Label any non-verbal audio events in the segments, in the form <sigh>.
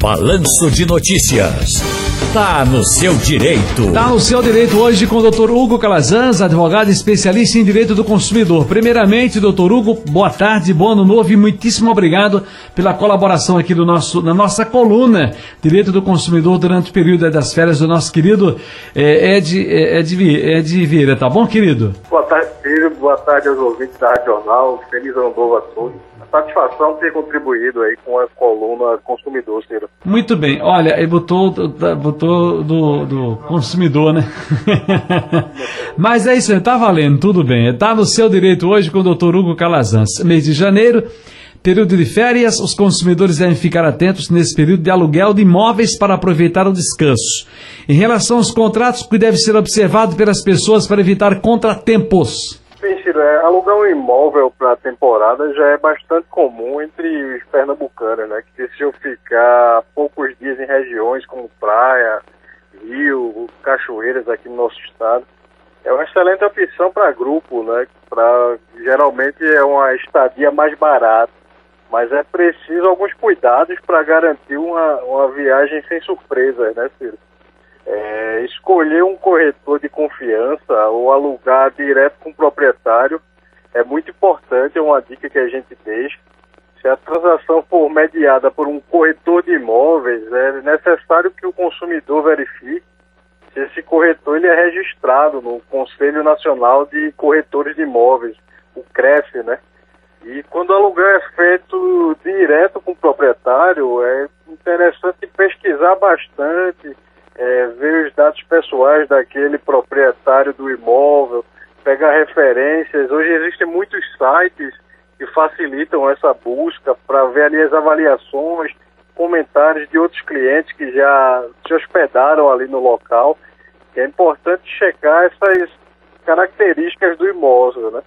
Balanço de Notícias. Tá no seu direito. Tá no seu direito hoje com o Dr. Hugo Calazans, advogado especialista em direito do consumidor. Primeiramente, doutor Hugo, boa tarde, bom ano novo e muitíssimo obrigado pela colaboração aqui do nosso, na nossa coluna Direito do Consumidor durante o período das férias do nosso querido é, Ed, Ed, Ed Vieira, tá bom, querido? Boa tarde, filho. Boa tarde aos ouvintes da Rádio Jornal. Feliz ano novo a todos satisfação ter contribuído aí com a coluna consumidor, Ciro. Muito bem. Olha, ele botou, botou do, do consumidor, né? <laughs> Mas é isso, tá valendo, tudo bem. Tá no seu direito hoje com o doutor Hugo Calazans. Mês de janeiro, período de férias, os consumidores devem ficar atentos nesse período de aluguel de imóveis para aproveitar o descanso. Em relação aos contratos, que deve ser observado pelas pessoas para evitar contratempos. Ciro, é, alugar um imóvel para temporada já é bastante comum entre os pernambucanos, né? Que desejam ficar poucos dias em regiões como praia, rio, cachoeiras aqui no nosso estado. É uma excelente opção para grupo, né? Pra, geralmente é uma estadia mais barata, mas é preciso alguns cuidados para garantir uma, uma viagem sem surpresas, né, Ciro? É, escolher um corretor de confiança ou alugar direto com o proprietário é muito importante, é uma dica que a gente deixa. Se a transação for mediada por um corretor de imóveis, é necessário que o consumidor verifique se esse corretor ele é registrado no Conselho Nacional de Corretores de Imóveis, o CREF, né? E quando o aluguel é feito direto com o proprietário, é interessante pesquisar bastante, é, ver os dados pessoais daquele proprietário do imóvel, pegar referências. Hoje existem muitos sites que facilitam essa busca para ver ali as avaliações, comentários de outros clientes que já se hospedaram ali no local. É importante checar essas características do imóvel, né?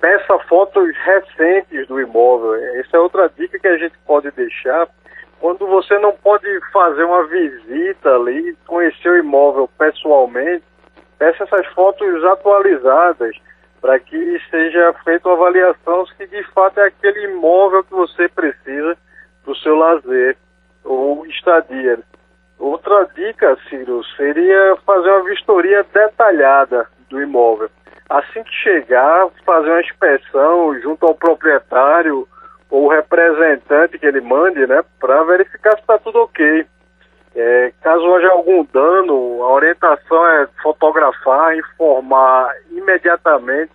Peça fotos recentes do imóvel. Essa é outra dica que a gente pode deixar quando você não pode fazer uma visita ali, conhecer o imóvel pessoalmente, peça essas fotos atualizadas para que seja feita uma avaliação se de fato é aquele imóvel que você precisa para o seu lazer ou estadia. Outra dica, Ciro, seria fazer uma vistoria detalhada do imóvel. Assim que chegar, fazer uma inspeção junto ao proprietário o representante que ele mande, né, para verificar se está tudo ok. É, caso haja algum dano, a orientação é fotografar, informar imediatamente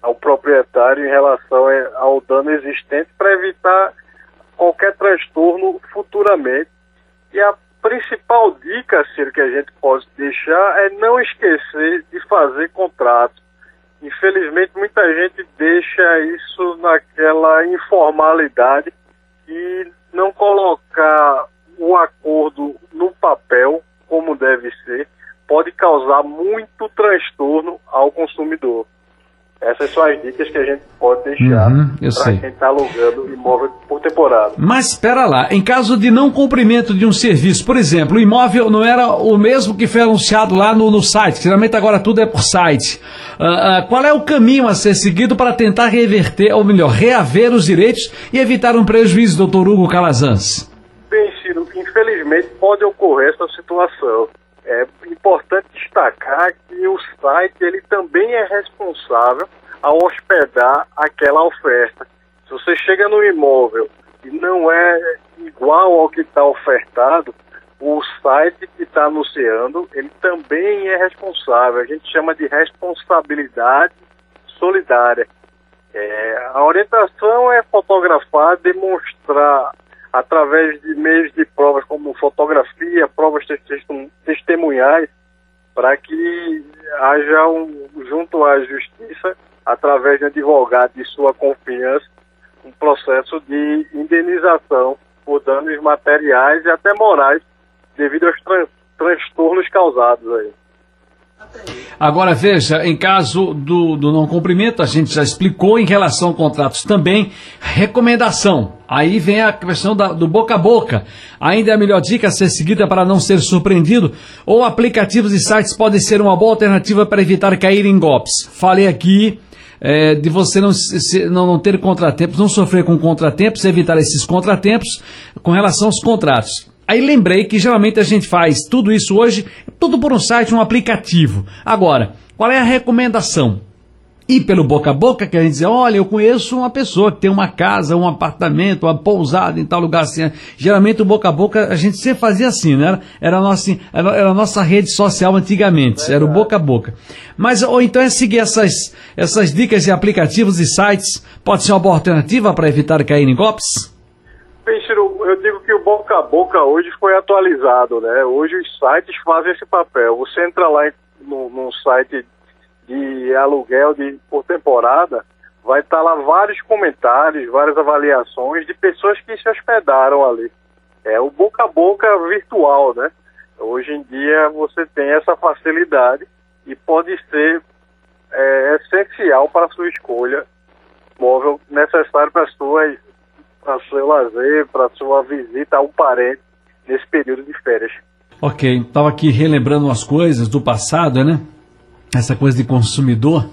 ao proprietário em relação é, ao dano existente para evitar qualquer transtorno futuramente. E a principal dica, Ciro, que a gente pode deixar é não esquecer de fazer contratos Infelizmente, muita gente deixa isso naquela informalidade e não colocar o acordo no papel como deve ser pode causar muito transtorno ao consumidor. Essas são as dicas que a gente pode deixar uhum, para quem está alugando imóvel por temporada. Mas espera lá, em caso de não cumprimento de um serviço, por exemplo, o imóvel não era o mesmo que foi anunciado lá no, no site, geralmente agora tudo é por site. Uh, uh, qual é o caminho a ser seguido para tentar reverter, ou melhor, reaver os direitos e evitar um prejuízo, doutor Hugo Calazans? Bem, Ciro, infelizmente pode ocorrer essa situação. É importante destacar que o site ele também é responsável ao hospedar aquela oferta. Se você chega no imóvel e não é igual ao que está ofertado, o site que está anunciando, ele também é responsável. A gente chama de responsabilidade solidária. É, a orientação é fotografar, demonstrar através de meios de provas como fotografia, provas testemunhais, para que haja um, junto à justiça, através de advogado de sua confiança, um processo de indenização por danos materiais e até morais devido aos tran transtornos causados aí. Agora veja, em caso do, do não cumprimento, a gente já explicou em relação a contratos também, recomendação. Aí vem a questão da, do boca a boca. Ainda é a melhor dica a ser seguida para não ser surpreendido, ou aplicativos e sites podem ser uma boa alternativa para evitar cair em golpes. Falei aqui é, de você não, se, não, não ter contratempos, não sofrer com contratempos, evitar esses contratempos com relação aos contratos. Aí lembrei que geralmente a gente faz tudo isso hoje, tudo por um site, um aplicativo. Agora, qual é a recomendação? Ir pelo boca a boca, que a gente diz, olha, eu conheço uma pessoa que tem uma casa, um apartamento, uma pousada em tal lugar assim. Geralmente o boca a boca a gente sempre fazia assim, né? Era a nossa, era a nossa rede social antigamente, era o boca a boca. Mas, ou então é seguir essas, essas dicas de aplicativos e sites, pode ser uma boa alternativa para evitar cair em golpes? Bem, Ciro, eu digo que o boca a boca hoje foi atualizado, né? Hoje os sites fazem esse papel. Você entra lá no, num site de aluguel de, por temporada, vai estar lá vários comentários, várias avaliações de pessoas que se hospedaram ali. É o boca a boca virtual, né? Hoje em dia você tem essa facilidade e pode ser é, essencial para a sua escolha móvel necessário para as suas para seu lazer, para sua visita a um parente nesse período de férias. Ok, estava aqui relembrando umas coisas do passado, né? Essa coisa de consumidor.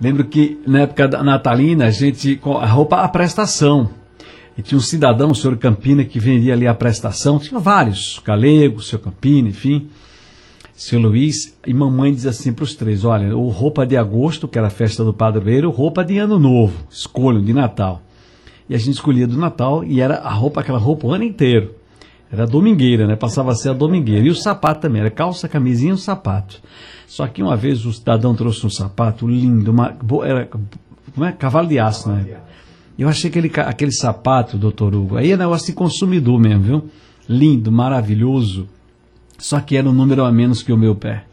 Lembro que na época da natalina a gente a roupa a prestação. E tinha um cidadão, o senhor Campina, que vendia ali a prestação. Tinha vários, Calego, senhor Campina, enfim, seu Luiz. E mamãe diz assim para os três: olha, o roupa de agosto, que era a festa do padroeiro, roupa de ano novo, escolham de Natal. E a gente escolhia do Natal e era a roupa, aquela roupa o ano inteiro. Era a domingueira, né? Passava a ser a domingueira. E o sapato também, era calça, camisinha e sapato. Só que uma vez o cidadão trouxe um sapato lindo, uma, era como é? cavalo de aço, né? Eu achei aquele, aquele sapato, doutor Hugo, aí é negócio de consumidor mesmo, viu? Lindo, maravilhoso. Só que era um número a menos que o meu pé.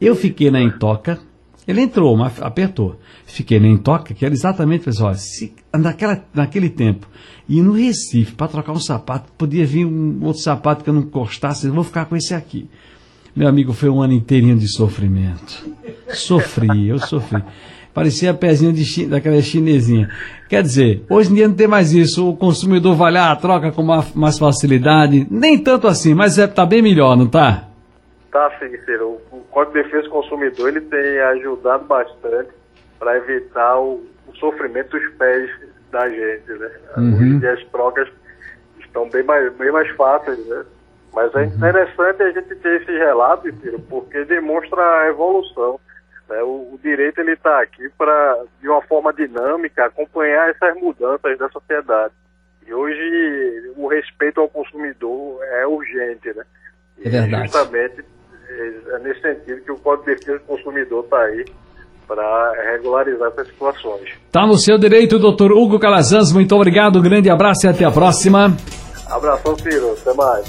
Eu fiquei na intoca, ele entrou, mas apertou. Fiquei nem toca, que era exatamente, pessoal, se, naquela, naquele tempo, e no Recife, para trocar um sapato, podia vir um outro sapato que eu não gostasse, vou ficar com esse aqui. Meu amigo, foi um ano inteirinho de sofrimento. Sofri, eu sofri. Parecia de chi, daquela chinesinha. Quer dizer, hoje em dia não tem mais isso. O consumidor vai lá, troca com mais facilidade. Nem tanto assim, mas é, tá bem melhor, não tá? Tá sim, Ciro. O Código de Defesa do Consumidor ele tem ajudado bastante para evitar o, o, sofrimento dos pés da gente, né? Uhum. Hoje as trocas estão bem mais, bem mais fáceis, né? Mas é uhum. interessante a gente ter esse relato, Ciro, porque demonstra a evolução. Né? O, o direito ele está aqui para, de uma forma dinâmica, acompanhar essas mudanças da sociedade. E hoje o respeito ao consumidor é urgente, né? É verdade. justamente é nesse sentido que o Código de Defesa do Consumidor está aí para regularizar essas situações. Está no seu direito, doutor Hugo Calazans. Muito obrigado, um grande abraço e até a próxima. Abração, Ciro. Até mais.